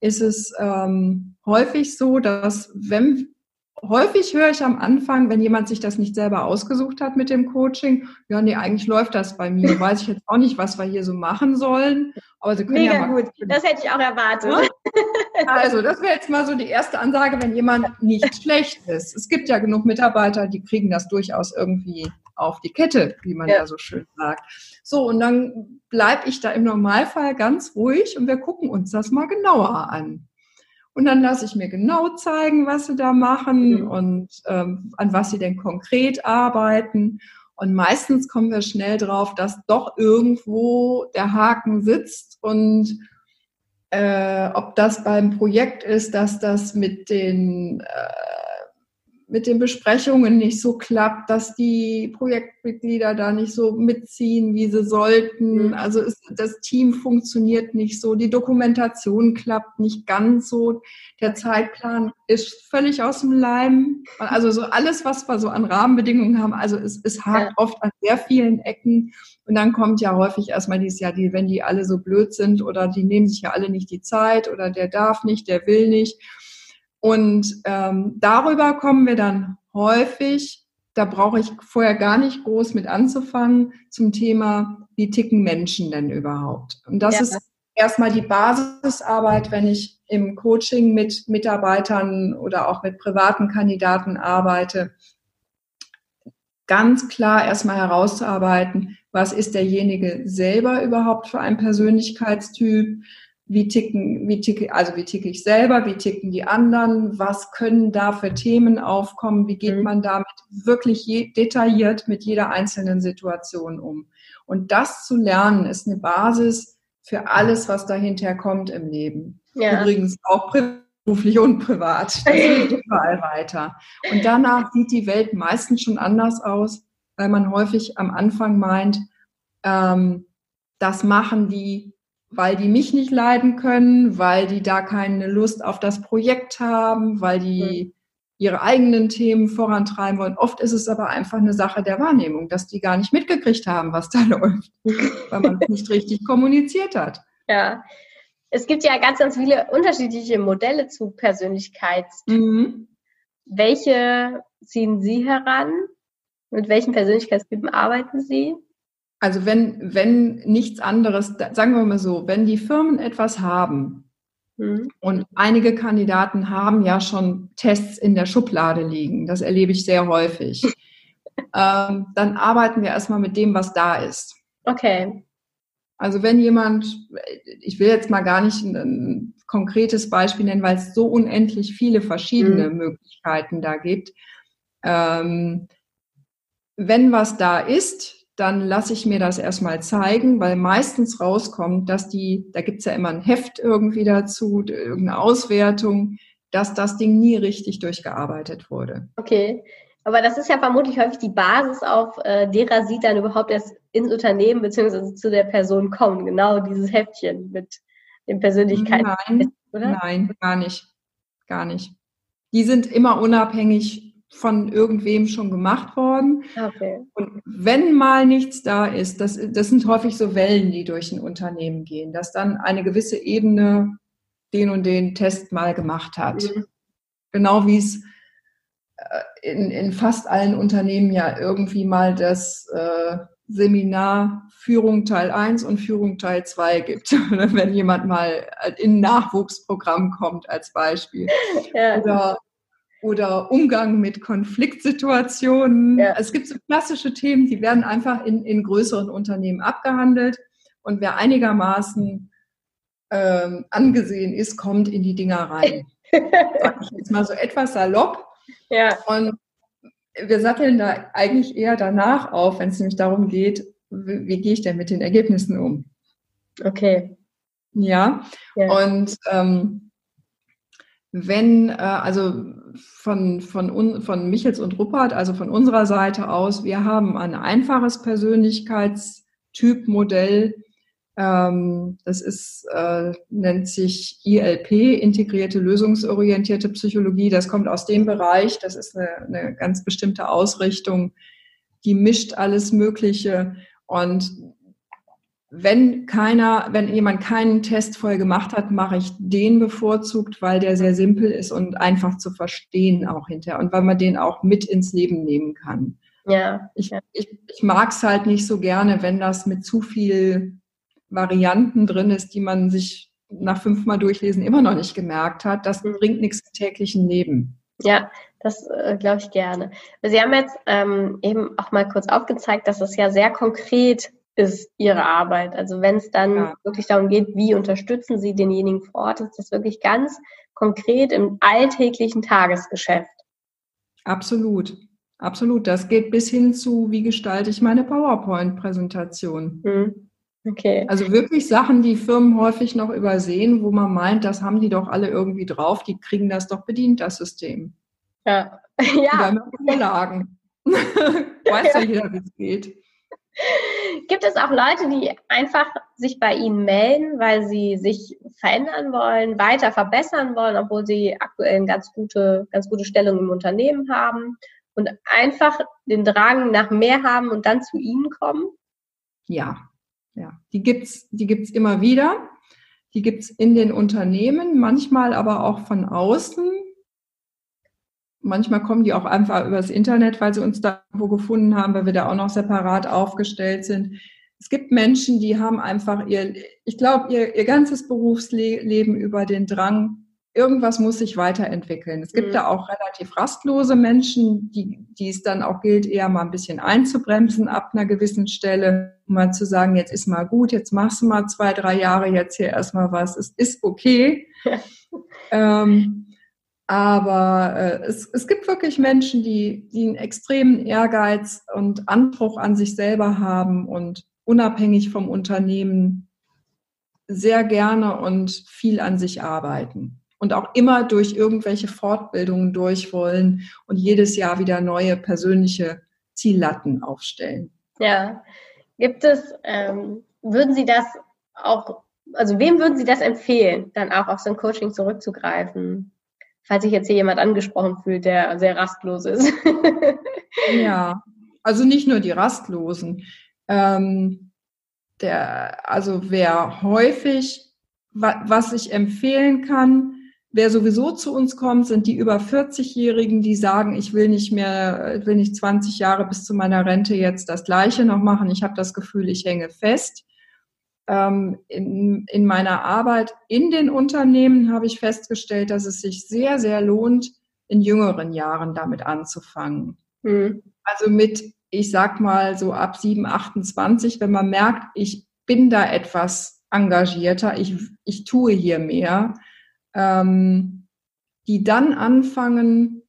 ist es ähm, häufig so, dass wenn häufig höre ich am Anfang, wenn jemand sich das nicht selber ausgesucht hat mit dem Coaching, ja, nee, eigentlich läuft das bei mir. Weiß ich jetzt auch nicht, was wir hier so machen sollen. Aber Sie können Mega ja mal gut, das hätte ich auch erwartet. Also, das wäre jetzt mal so die erste Ansage, wenn jemand nicht schlecht ist. Es gibt ja genug Mitarbeiter, die kriegen das durchaus irgendwie auf die Kette, wie man ja, ja so schön sagt. So, und dann bleibe ich da im Normalfall ganz ruhig und wir gucken uns das mal genauer an. Und dann lasse ich mir genau zeigen, was sie da machen mhm. und ähm, an was sie denn konkret arbeiten. Und meistens kommen wir schnell drauf, dass doch irgendwo der Haken sitzt und äh, ob das beim Projekt ist, dass das mit den äh, mit den Besprechungen nicht so klappt, dass die Projektmitglieder da nicht so mitziehen, wie sie sollten. Mhm. Also ist, das Team funktioniert nicht so, die Dokumentation klappt nicht ganz so, der Zeitplan ist völlig aus dem Leim. Also so alles, was wir so an Rahmenbedingungen haben, also es, es hakt ja. oft an sehr vielen Ecken. Und dann kommt ja häufig erstmal dieses Jahr, die, wenn die alle so blöd sind oder die nehmen sich ja alle nicht die Zeit oder der darf nicht, der will nicht. Und ähm, darüber kommen wir dann häufig, da brauche ich vorher gar nicht groß mit anzufangen, zum Thema, wie ticken Menschen denn überhaupt? Und das ja. ist erstmal die Basisarbeit, wenn ich im Coaching mit Mitarbeitern oder auch mit privaten Kandidaten arbeite, ganz klar erstmal herauszuarbeiten, was ist derjenige selber überhaupt für ein Persönlichkeitstyp, wie ticken, wie ticke, also wie ticke ich selber, wie ticken die anderen, was können da für Themen aufkommen, wie geht mhm. man damit wirklich je, detailliert mit jeder einzelnen Situation um. Und das zu lernen ist eine Basis für alles, was dahinter kommt im Leben. Ja. Übrigens auch beruflich und privat. Das geht überall weiter. Und danach sieht die Welt meistens schon anders aus, weil man häufig am Anfang meint, ähm, das machen die weil die mich nicht leiden können, weil die da keine Lust auf das Projekt haben, weil die ihre eigenen Themen vorantreiben wollen. Oft ist es aber einfach eine Sache der Wahrnehmung, dass die gar nicht mitgekriegt haben, was da läuft, weil man nicht richtig kommuniziert hat. Ja, es gibt ja ganz, ganz viele unterschiedliche Modelle zu Persönlichkeitstypen. Mhm. Welche ziehen Sie heran? Mit welchen Persönlichkeitstypen arbeiten Sie? Also wenn, wenn nichts anderes, sagen wir mal so, wenn die Firmen etwas haben, mhm. und einige Kandidaten haben ja schon Tests in der Schublade liegen, das erlebe ich sehr häufig, ähm, dann arbeiten wir erstmal mit dem, was da ist. Okay. Also wenn jemand, ich will jetzt mal gar nicht ein, ein konkretes Beispiel nennen, weil es so unendlich viele verschiedene mhm. Möglichkeiten da gibt. Ähm, wenn was da ist, dann lasse ich mir das erstmal zeigen, weil meistens rauskommt, dass die, da gibt's ja immer ein Heft irgendwie dazu, irgendeine Auswertung, dass das Ding nie richtig durchgearbeitet wurde. Okay. Aber das ist ja vermutlich häufig die Basis, auf äh, derer sie dann überhaupt erst ins Unternehmen bzw. zu der Person kommen. Genau dieses Heftchen mit den Persönlichkeiten. Nein, oder? nein, gar nicht. Gar nicht. Die sind immer unabhängig von irgendwem schon gemacht worden. Okay. Und wenn mal nichts da ist, das, das sind häufig so Wellen, die durch ein Unternehmen gehen, dass dann eine gewisse Ebene den und den Test mal gemacht hat. Mhm. Genau wie es äh, in, in fast allen Unternehmen ja irgendwie mal das äh, Seminar Führung Teil 1 und Führung Teil 2 gibt. Wenn jemand mal in ein Nachwuchsprogramm kommt als Beispiel. Ja. Oder oder Umgang mit Konfliktsituationen. Ja. Es gibt so klassische Themen, die werden einfach in, in größeren Unternehmen abgehandelt. Und wer einigermaßen ähm, angesehen ist, kommt in die Dinger rein. Sag ich jetzt mal so etwas salopp. Ja. Und wir satteln da eigentlich eher danach auf, wenn es nämlich darum geht, wie, wie gehe ich denn mit den Ergebnissen um? Okay. Ja. ja. Und ähm, wenn, äh, also von, von, von Michels und Ruppert, also von unserer Seite aus, wir haben ein einfaches Persönlichkeitstypmodell. Ähm, das ist, äh, nennt sich ILP, integrierte lösungsorientierte Psychologie. Das kommt aus dem Bereich, das ist eine, eine ganz bestimmte Ausrichtung, die mischt alles Mögliche. Und wenn keiner, wenn jemand keinen Test voll gemacht hat, mache ich den bevorzugt, weil der sehr simpel ist und einfach zu verstehen auch hinterher und weil man den auch mit ins Leben nehmen kann. Ja. Ich, ich, ich mag es halt nicht so gerne, wenn das mit zu viel Varianten drin ist, die man sich nach fünfmal durchlesen immer noch nicht gemerkt hat. Das mhm. bringt nichts im täglichen Leben. Ja, das äh, glaube ich gerne. Sie haben jetzt ähm, eben auch mal kurz aufgezeigt, dass es ja sehr konkret ist ihre Arbeit. Also wenn es dann ja. wirklich darum geht, wie unterstützen Sie denjenigen vor Ort, ist das wirklich ganz konkret im alltäglichen Tagesgeschäft. Absolut. Absolut. Das geht bis hin zu, wie gestalte ich meine PowerPoint-Präsentation. Hm. Okay. Also wirklich Sachen, die Firmen häufig noch übersehen, wo man meint, das haben die doch alle irgendwie drauf, die kriegen das doch bedient, das System. Ja. ja. Vorlagen. Weiß ja jeder, wie es geht. Gibt es auch Leute, die einfach sich bei Ihnen melden, weil sie sich verändern wollen, weiter verbessern wollen, obwohl sie aktuell eine ganz gute, ganz gute Stellung im Unternehmen haben und einfach den Drang nach mehr haben und dann zu Ihnen kommen? Ja, ja. Die gibt's, die gibt's immer wieder. Die gibt's in den Unternehmen, manchmal aber auch von außen. Manchmal kommen die auch einfach übers Internet, weil sie uns da wo gefunden haben, weil wir da auch noch separat aufgestellt sind. es gibt Menschen, die haben einfach ihr, ich glaube, ihr, ihr ganzes Berufsleben über den Drang, irgendwas muss sich weiterentwickeln. Es gibt mhm. da auch relativ rastlose Menschen, die, die es dann auch gilt, eher mal ein bisschen einzubremsen ab einer gewissen Stelle, um mal zu sagen, jetzt ist mal gut, jetzt machst du mal zwei, drei Jahre jetzt hier erstmal was. Es ist okay. ähm, aber äh, es, es gibt wirklich Menschen, die, die einen extremen Ehrgeiz und Anspruch an sich selber haben und unabhängig vom Unternehmen sehr gerne und viel an sich arbeiten und auch immer durch irgendwelche Fortbildungen durch wollen und jedes Jahr wieder neue persönliche Ziellatten aufstellen. Ja, gibt es, ähm, würden Sie das auch, also wem würden Sie das empfehlen, dann auch auf so ein Coaching zurückzugreifen? Falls sich jetzt hier jemand angesprochen fühlt, der sehr rastlos ist. ja, also nicht nur die Rastlosen. Ähm, der, also wer häufig, wa was ich empfehlen kann, wer sowieso zu uns kommt, sind die über 40-Jährigen, die sagen, ich will nicht mehr, will nicht 20 Jahre bis zu meiner Rente jetzt das Gleiche noch machen. Ich habe das Gefühl, ich hänge fest in, in meiner Arbeit in den Unternehmen habe ich festgestellt, dass es sich sehr, sehr lohnt, in jüngeren Jahren damit anzufangen. Mhm. Also mit, ich sag mal so ab 7, 28, wenn man merkt, ich bin da etwas engagierter, ich, ich tue hier mehr, ähm, die dann anfangen,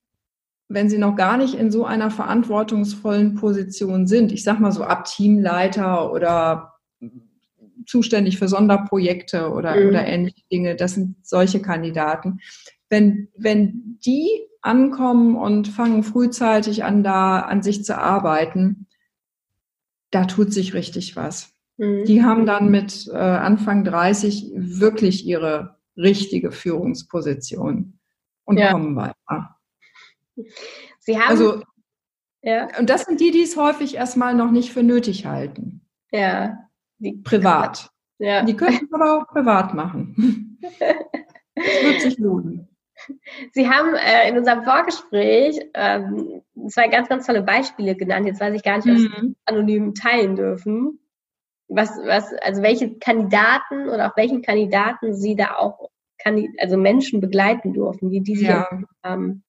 wenn sie noch gar nicht in so einer verantwortungsvollen Position sind, ich sag mal so ab Teamleiter oder zuständig für Sonderprojekte oder, mhm. oder ähnliche Dinge. Das sind solche Kandidaten. Wenn, wenn die ankommen und fangen frühzeitig an, da an sich zu arbeiten, da tut sich richtig was. Mhm. Die haben dann mit äh, Anfang 30 wirklich ihre richtige Führungsposition und ja. kommen weiter. Sie haben also, ja. Und das sind die, die es häufig erstmal noch nicht für nötig halten. Ja. Die privat. Ja. Die können es aber auch privat machen. Das wird sich lohnen. Sie haben äh, in unserem Vorgespräch ähm, zwei ganz, ganz tolle Beispiele genannt. Jetzt weiß ich gar nicht, mhm. Sie anonym teilen dürfen. Was, was, also welche Kandidaten oder auch welchen Kandidaten Sie da auch, also Menschen begleiten durften, die diese ja. haben.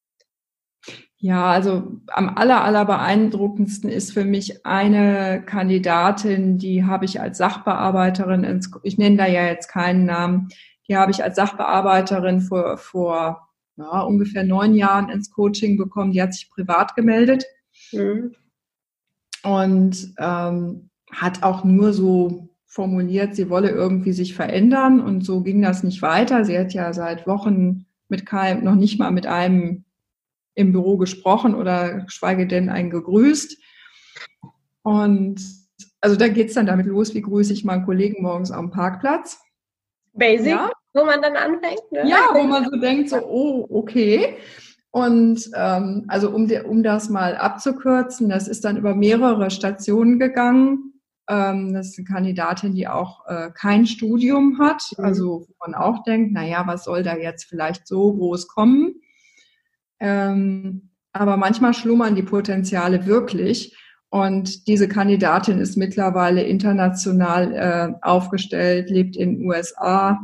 Ja, also am aller, aller beeindruckendsten ist für mich eine Kandidatin, die habe ich als Sachbearbeiterin, ins, ich nenne da ja jetzt keinen Namen, die habe ich als Sachbearbeiterin vor, vor ja, ungefähr neun Jahren ins Coaching bekommen. Die hat sich privat gemeldet mhm. und ähm, hat auch nur so formuliert, sie wolle irgendwie sich verändern und so ging das nicht weiter. Sie hat ja seit Wochen mit keinem, noch nicht mal mit einem im Büro gesprochen oder geschweige denn einen gegrüßt. Und also da geht es dann damit los, wie grüße ich meinen Kollegen morgens am Parkplatz. Basic, ja. wo man dann anfängt. Ne? Ja, wo man so denkt, so, oh, okay. Und ähm, also um, de, um das mal abzukürzen, das ist dann über mehrere Stationen gegangen. Ähm, das ist eine Kandidatin, die auch äh, kein Studium hat, mhm. also wo man auch denkt, naja, was soll da jetzt vielleicht so groß kommen? Ähm, aber manchmal schlummern die Potenziale wirklich. Und diese Kandidatin ist mittlerweile international äh, aufgestellt, lebt in den USA,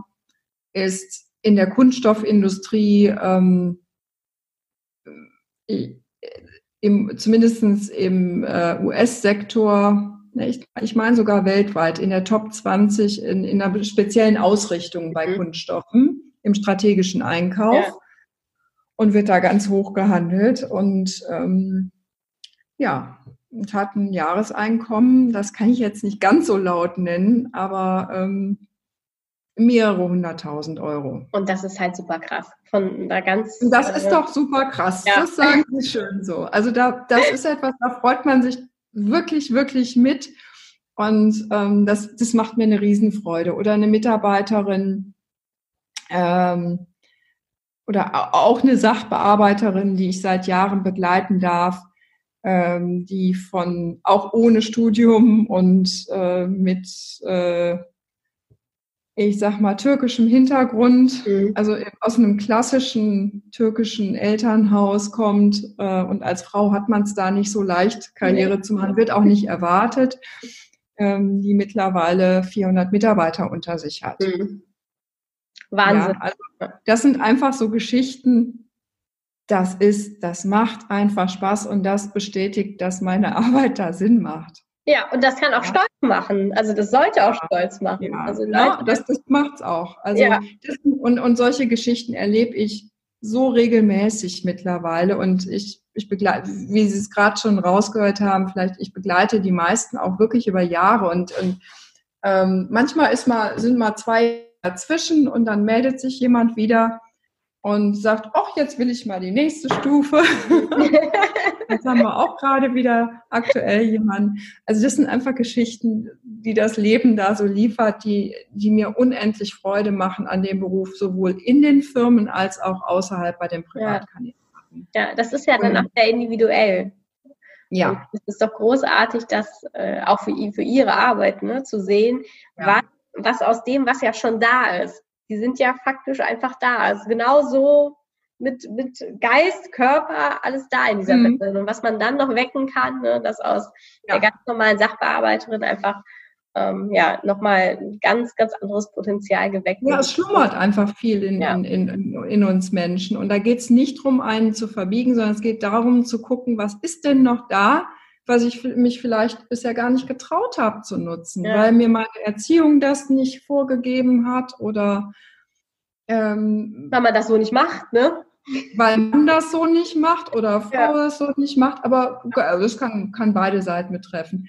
ist in der Kunststoffindustrie, ähm, im, zumindest im äh, US-Sektor, ne, ich, ich meine sogar weltweit, in der Top 20 in, in einer speziellen Ausrichtung bei mhm. Kunststoffen im strategischen Einkauf. Ja und wird da ganz hoch gehandelt. Und ähm, ja, und hat ein Jahreseinkommen, das kann ich jetzt nicht ganz so laut nennen, aber ähm, mehrere hunderttausend Euro. Und das ist halt super krass. Von da ganz. Das ist doch super krass. Ja. Das sagen Sie schön so. Also da, das ist etwas, da freut man sich wirklich, wirklich mit. Und ähm, das, das macht mir eine Riesenfreude. Oder eine Mitarbeiterin, ähm, oder auch eine Sachbearbeiterin, die ich seit Jahren begleiten darf, ähm, die von auch ohne Studium und äh, mit äh, ich sag mal türkischem Hintergrund, mhm. also aus einem klassischen türkischen Elternhaus kommt äh, und als Frau hat man es da nicht so leicht, Karriere zu machen, wird auch nicht erwartet. ähm, die mittlerweile 400 Mitarbeiter unter sich hat. Mhm. Wahnsinn. Ja, also das sind einfach so Geschichten, das ist, das macht einfach Spaß und das bestätigt, dass meine Arbeit da Sinn macht. Ja, und das kann auch ja. stolz machen. Also das sollte auch stolz machen. Ja, also ja das, das macht's auch. Also ja. das, und, und solche Geschichten erlebe ich so regelmäßig mittlerweile und ich, ich begleite, wie Sie es gerade schon rausgehört haben, vielleicht ich begleite die meisten auch wirklich über Jahre und, und ähm, manchmal ist mal, sind mal zwei dazwischen und dann meldet sich jemand wieder und sagt, ach, jetzt will ich mal die nächste Stufe. jetzt haben wir auch gerade wieder aktuell jemanden. Also das sind einfach Geschichten, die das Leben da so liefert, die, die mir unendlich Freude machen an dem Beruf, sowohl in den Firmen als auch außerhalb bei den Privatkandidaten. Ja, das ist ja dann auch sehr individuell. Ja. es ist doch großartig, das äh, auch für, für Ihre Arbeit ne, zu sehen, ja. was, was aus dem, was ja schon da ist, die sind ja faktisch einfach da. Also genauso mit, mit Geist, Körper, alles da in dieser mhm. Person. Und was man dann noch wecken kann, ne, dass aus ja. der ganz normalen Sachbearbeiterin einfach ähm, ja, nochmal ein ganz, ganz anderes Potenzial geweckt wird. Ja, es schlummert einfach viel in, ja. in, in, in, uns Menschen. Und da geht es nicht darum, einen zu verbiegen, sondern es geht darum zu gucken, was ist denn noch da, was ich mich vielleicht bisher gar nicht getraut habe zu nutzen, ja. weil mir meine Erziehung das nicht vorgegeben hat oder ähm, weil man das so nicht macht, ne? Weil man das so nicht macht oder Frau ja. das so nicht macht, aber also das kann, kann beide Seiten betreffen.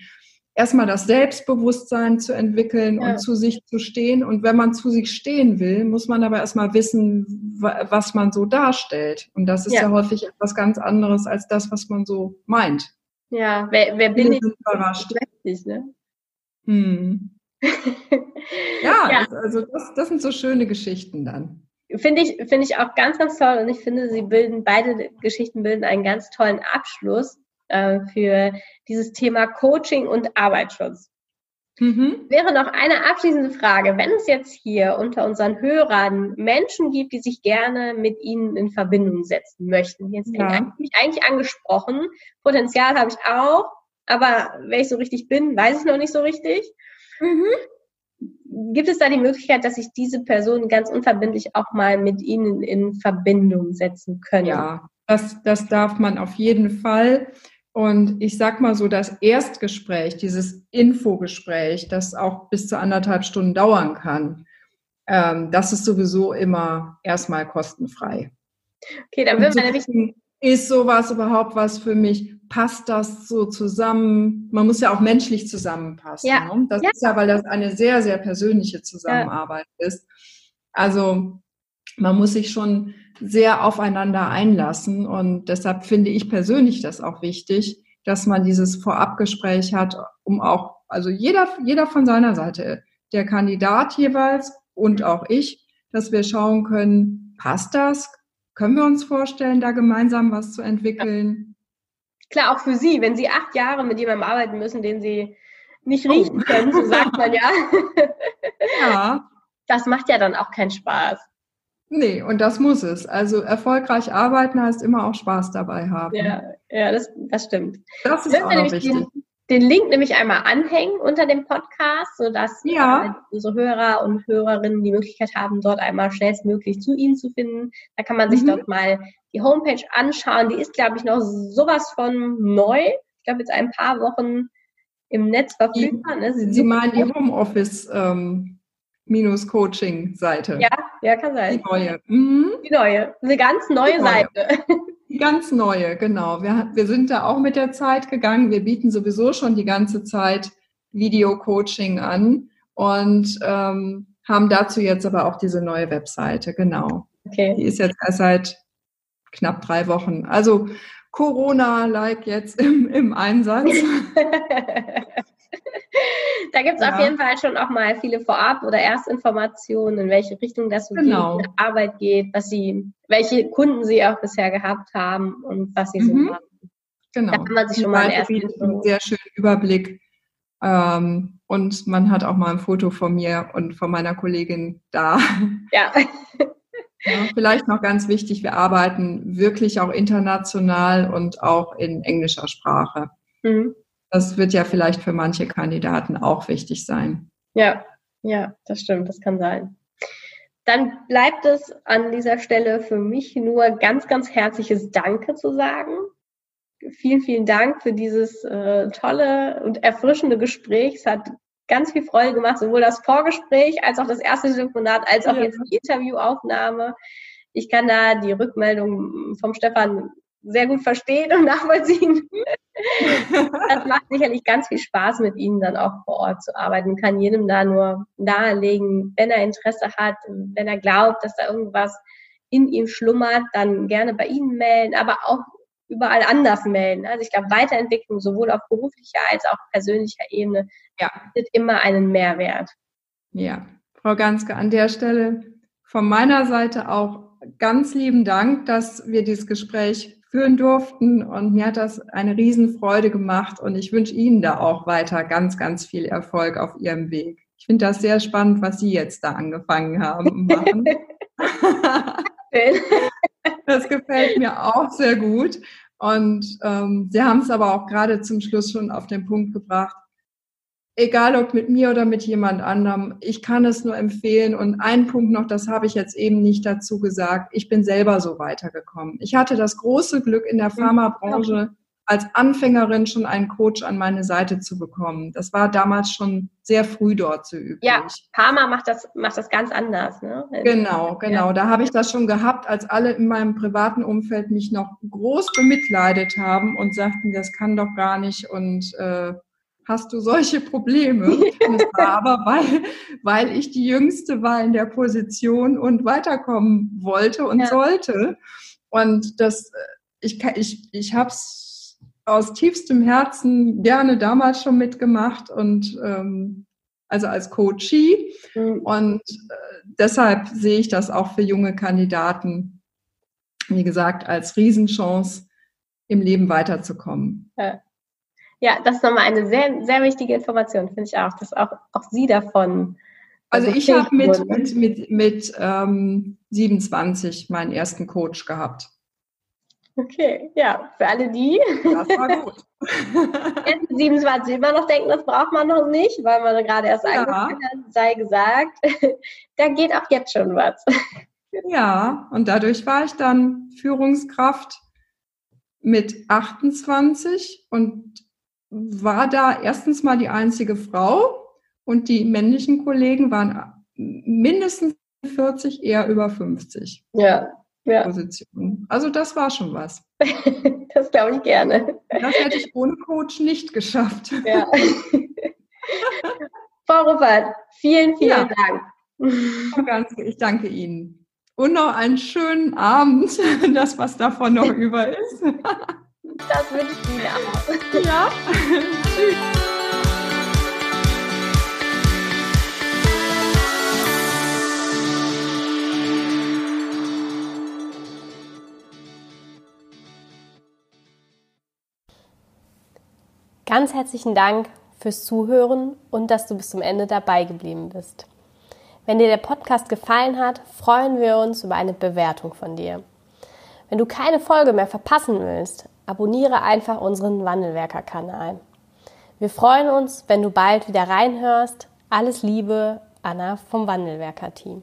Erstmal das Selbstbewusstsein zu entwickeln ja. und zu sich zu stehen. Und wenn man zu sich stehen will, muss man aber erstmal wissen, was man so darstellt. Und das ist ja häufig etwas ganz anderes als das, was man so meint. Ja, wer, wer bin ich? Überrascht. Richtig, ne? Hm. ja, ja. also das, das sind so schöne Geschichten dann. Finde ich, finde ich auch ganz, ganz toll und ich finde, sie bilden, beide Geschichten bilden einen ganz tollen Abschluss äh, für dieses Thema Coaching und Arbeitsschutz. Mhm. Wäre noch eine abschließende Frage. Wenn es jetzt hier unter unseren Hörern Menschen gibt, die sich gerne mit Ihnen in Verbindung setzen möchten, jetzt ja. eigentlich, eigentlich angesprochen, Potenzial habe ich auch, aber wer ich so richtig bin, weiß ich noch nicht so richtig. Mhm. Gibt es da die Möglichkeit, dass sich diese Personen ganz unverbindlich auch mal mit Ihnen in Verbindung setzen können? Ja, das, das darf man auf jeden Fall. Und ich sag mal so, das Erstgespräch, dieses Infogespräch, das auch bis zu anderthalb Stunden dauern kann, ähm, das ist sowieso immer erstmal kostenfrei. Okay, dann würden wir nämlich. Ist sowas überhaupt was für mich? Passt das so zusammen? Man muss ja auch menschlich zusammenpassen. Ja. Ne? Das ja. ist ja, weil das eine sehr, sehr persönliche Zusammenarbeit ja. ist. Also man muss sich schon sehr aufeinander einlassen. Und deshalb finde ich persönlich das auch wichtig, dass man dieses Vorabgespräch hat, um auch, also jeder, jeder von seiner Seite, der Kandidat jeweils und auch ich, dass wir schauen können, passt das? Können wir uns vorstellen, da gemeinsam was zu entwickeln? Klar, auch für Sie, wenn Sie acht Jahre mit jemandem arbeiten müssen, den Sie nicht riechen oh. können, so sagt man ja. ja. Das macht ja dann auch keinen Spaß. Nee, und das muss es. Also erfolgreich arbeiten heißt immer auch Spaß dabei haben. Ja, ja das, das stimmt. Das ist auch wichtig. Den, den, Link nämlich einmal anhängen unter dem Podcast, sodass ja. unsere Hörer und Hörerinnen die Möglichkeit haben, dort einmal schnellstmöglich zu Ihnen zu finden. Da kann man sich mhm. dort mal die Homepage anschauen. Die ist, glaube ich, noch sowas von neu. Ich glaube, jetzt ein paar Wochen im Netz verfügbar. Ne? Sie, Sie meinen die Homeoffice- ähm. Ja, ja, kann sein. Die neue. Mhm. Die neue. Eine ganz neue, neue. Seite. Die ganz neue, genau. Wir, wir sind da auch mit der Zeit gegangen. Wir bieten sowieso schon die ganze Zeit Video-Coaching an und ähm, haben dazu jetzt aber auch diese neue Webseite, genau. Okay. Die ist jetzt erst seit knapp drei Wochen. Also Corona-like jetzt im, im Einsatz. da gibt es ja. auf jeden Fall schon auch mal viele Vorab- oder Erstinformationen, in welche Richtung das so genau. geht, Arbeit geht, was sie, welche Kunden sie auch bisher gehabt haben und was sie mhm. so machen. Genau. Da kann man sich schon mal einen sehr schönen Überblick. Ähm, und man hat auch mal ein Foto von mir und von meiner Kollegin da. Ja. ja. Vielleicht noch ganz wichtig, wir arbeiten wirklich auch international und auch in englischer Sprache. Mhm. Das wird ja vielleicht für manche Kandidaten auch wichtig sein. Ja, ja, das stimmt, das kann sein. Dann bleibt es an dieser Stelle für mich nur ganz, ganz herzliches Danke zu sagen. Vielen, vielen Dank für dieses äh, tolle und erfrischende Gespräch. Es hat ganz viel Freude gemacht, sowohl das Vorgespräch als auch das erste Telefonat, als auch ja. jetzt die Interviewaufnahme. Ich kann da die Rückmeldung vom Stefan sehr gut verstehen und nachvollziehen. das macht sicherlich ganz viel Spaß, mit Ihnen dann auch vor Ort zu arbeiten. Kann jedem da nur nahelegen, wenn er Interesse hat, wenn er glaubt, dass da irgendwas in ihm schlummert, dann gerne bei Ihnen melden, aber auch überall anders melden. Also ich glaube, Weiterentwicklung sowohl auf beruflicher als auch persönlicher Ebene ja. bietet immer einen Mehrwert. Ja, Frau Ganske, an der Stelle von meiner Seite auch ganz lieben Dank, dass wir dieses Gespräch führen durften. Und mir hat das eine Riesenfreude gemacht. Und ich wünsche Ihnen da auch weiter ganz, ganz viel Erfolg auf Ihrem Weg. Ich finde das sehr spannend, was Sie jetzt da angefangen haben das gefällt mir auch sehr gut. Und ähm, Sie haben es aber auch gerade zum Schluss schon auf den Punkt gebracht egal ob mit mir oder mit jemand anderem, ich kann es nur empfehlen. Und ein Punkt noch, das habe ich jetzt eben nicht dazu gesagt, ich bin selber so weitergekommen. Ich hatte das große Glück in der. Pharmabranche als Anfängerin schon einen Coach an meine Seite zu bekommen. Das war damals schon sehr früh dort so üblich. Ja, Pharma macht das, macht das ganz anders. Ne? Genau, genau. Ja. Da habe ich das schon gehabt, als alle in meinem privaten Umfeld mich noch groß bemitleidet haben und sagten, das kann doch gar nicht und äh, hast du solche Probleme. Und es war aber, weil, weil ich die Jüngste war in der Position und weiterkommen wollte und ja. sollte. Und das, ich, ich, ich habe es aus tiefstem Herzen gerne damals schon mitgemacht und ähm, also als Coachie. Mhm. Und äh, deshalb sehe ich das auch für junge Kandidaten, wie gesagt, als Riesenchance, im Leben weiterzukommen. Ja. Ja, das ist nochmal eine sehr, sehr wichtige Information, finde ich auch, dass auch, auch Sie davon. Also, also ich habe mit, mit, mit, mit ähm, 27 meinen ersten Coach gehabt. Okay, ja, für alle die. Das war gut. 27 immer noch denken, das braucht man noch nicht, weil man gerade erst ja. angefangen hat, sei gesagt, da geht auch jetzt schon was. Ja, und dadurch war ich dann Führungskraft mit 28 und war da erstens mal die einzige Frau und die männlichen Kollegen waren mindestens 40, eher über 50. Ja, ja. Positionen. Also das war schon was. das glaube ich gerne. Das hätte ich ohne Coach nicht geschafft. Ja. Frau Ruppert, vielen, vielen ja. Dank. Ich danke Ihnen. Und noch einen schönen Abend, das was davon noch über ist. Das wünsche ich Ihnen auch. Ja. Tschüss. Ganz herzlichen Dank fürs Zuhören und dass du bis zum Ende dabei geblieben bist. Wenn dir der Podcast gefallen hat, freuen wir uns über eine Bewertung von dir. Wenn du keine Folge mehr verpassen willst, abonniere einfach unseren Wandelwerker-Kanal. Wir freuen uns, wenn du bald wieder reinhörst. Alles Liebe, Anna vom Wandelwerker-Team.